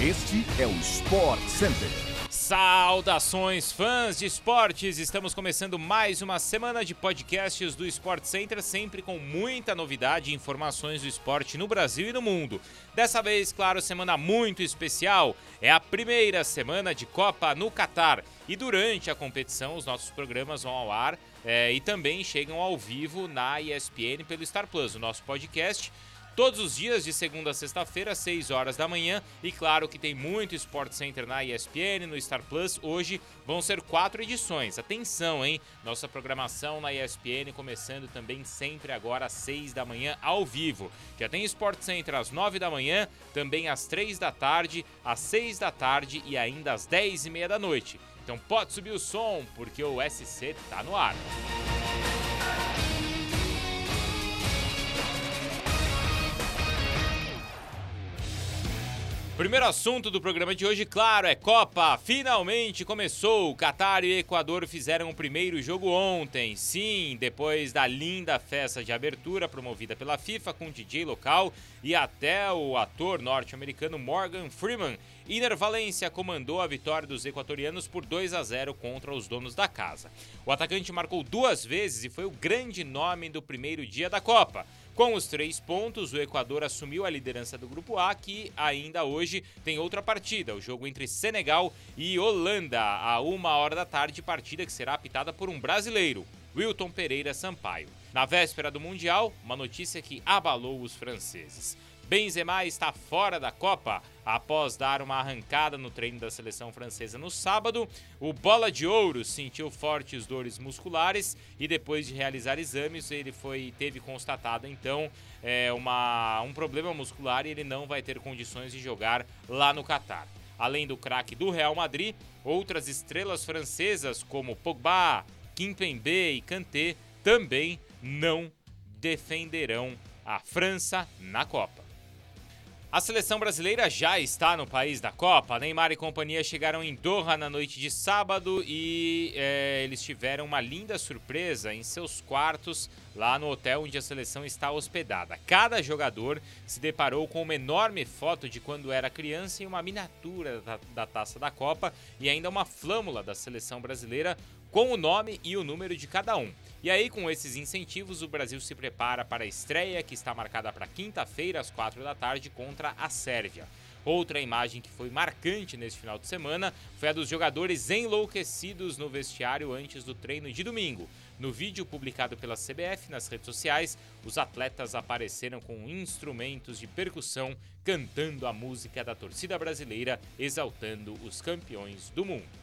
Este é o Sport Center. Saudações, fãs de esportes! Estamos começando mais uma semana de podcasts do Sport Center, sempre com muita novidade e informações do esporte no Brasil e no mundo. Dessa vez, claro, semana muito especial. É a primeira semana de Copa no Catar. E durante a competição, os nossos programas vão ao ar é, e também chegam ao vivo na ESPN pelo Star Plus, o nosso podcast todos os dias de segunda a sexta-feira, às 6 horas da manhã. E claro que tem muito Sport Center na ESPN, no Star Plus. Hoje vão ser quatro edições. Atenção, hein? Nossa programação na ESPN começando também sempre agora às 6 da manhã, ao vivo. Já tem Sport Center às 9 da manhã, também às 3 da tarde, às 6 da tarde e ainda às 10 e meia da noite. Então pode subir o som, porque o SC tá no ar. Primeiro assunto do programa de hoje, claro, é Copa. Finalmente começou. Catar e Equador fizeram o primeiro jogo ontem. Sim, depois da linda festa de abertura promovida pela FIFA com DJ local e até o ator norte-americano Morgan Freeman. Iner Valência comandou a vitória dos equatorianos por 2 a 0 contra os donos da casa. O atacante marcou duas vezes e foi o grande nome do primeiro dia da Copa. Com os três pontos, o Equador assumiu a liderança do Grupo A, que ainda hoje tem outra partida, o jogo entre Senegal e Holanda, a uma hora da tarde, partida que será apitada por um brasileiro, Wilton Pereira Sampaio. Na véspera do Mundial, uma notícia que abalou os franceses. Benzema está fora da Copa. Após dar uma arrancada no treino da seleção francesa no sábado, o Bola de Ouro sentiu fortes dores musculares e depois de realizar exames, ele foi teve constatado então é, uma, um problema muscular e ele não vai ter condições de jogar lá no Catar. Além do craque do Real Madrid, outras estrelas francesas como Pogba, Kimpembe e Kanté também não defenderão a França na Copa. A seleção brasileira já está no país da Copa. Neymar e companhia chegaram em Doha na noite de sábado e é, eles tiveram uma linda surpresa em seus quartos lá no hotel onde a seleção está hospedada. Cada jogador se deparou com uma enorme foto de quando era criança e uma miniatura da, da taça da Copa e ainda uma flâmula da seleção brasileira com o nome e o número de cada um. E aí, com esses incentivos, o Brasil se prepara para a estreia que está marcada para quinta-feira, às quatro da tarde, contra a Sérvia. Outra imagem que foi marcante nesse final de semana foi a dos jogadores enlouquecidos no vestiário antes do treino de domingo. No vídeo publicado pela CBF nas redes sociais, os atletas apareceram com instrumentos de percussão cantando a música da torcida brasileira, exaltando os campeões do mundo.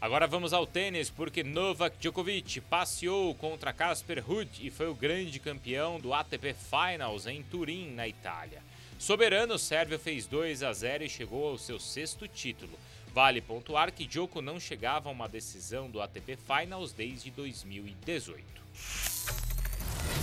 Agora vamos ao tênis, porque Novak Djokovic passeou contra Casper Ruud e foi o grande campeão do ATP Finals em Turim, na Itália. Soberano, Sérvio fez 2 a 0 e chegou ao seu sexto título. Vale pontuar que Djoko não chegava a uma decisão do ATP Finals desde 2018.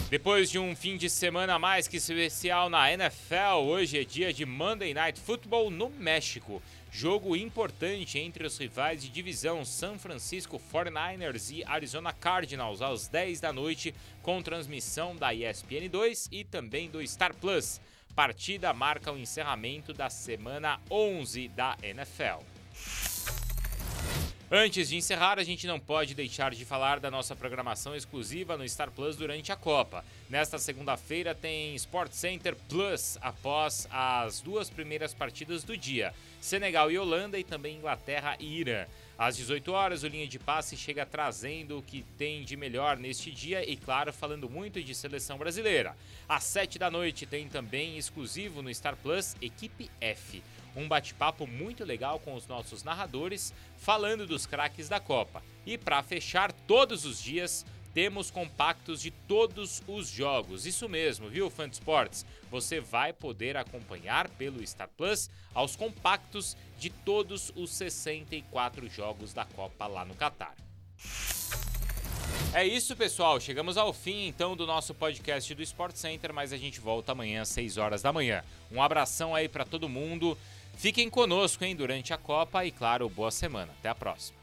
Depois de um fim de semana mais que especial na NFL, hoje é dia de Monday Night Football no México. Jogo importante entre os rivais de divisão San Francisco 49ers e Arizona Cardinals às 10 da noite, com transmissão da ESPN 2 e também do Star Plus. Partida marca o encerramento da semana 11 da NFL. Antes de encerrar, a gente não pode deixar de falar da nossa programação exclusiva no Star Plus durante a Copa. Nesta segunda-feira tem Sport Center Plus após as duas primeiras partidas do dia: Senegal e Holanda e também Inglaterra e Irã. Às 18 horas, o Linha de Passe chega trazendo o que tem de melhor neste dia e, claro, falando muito de seleção brasileira. Às 7 da noite tem também exclusivo no Star Plus Equipe F um bate-papo muito legal com os nossos narradores, falando dos craques da Copa. E para fechar todos os dias, temos compactos de todos os jogos. Isso mesmo, viu, Fã Sports? Você vai poder acompanhar pelo Star Plus aos compactos de todos os 64 jogos da Copa lá no Catar. É isso, pessoal. Chegamos ao fim então do nosso podcast do Sport Center, mas a gente volta amanhã às 6 horas da manhã. Um abração aí para todo mundo. Fiquem conosco, hein, durante a Copa e, claro, boa semana. Até a próxima.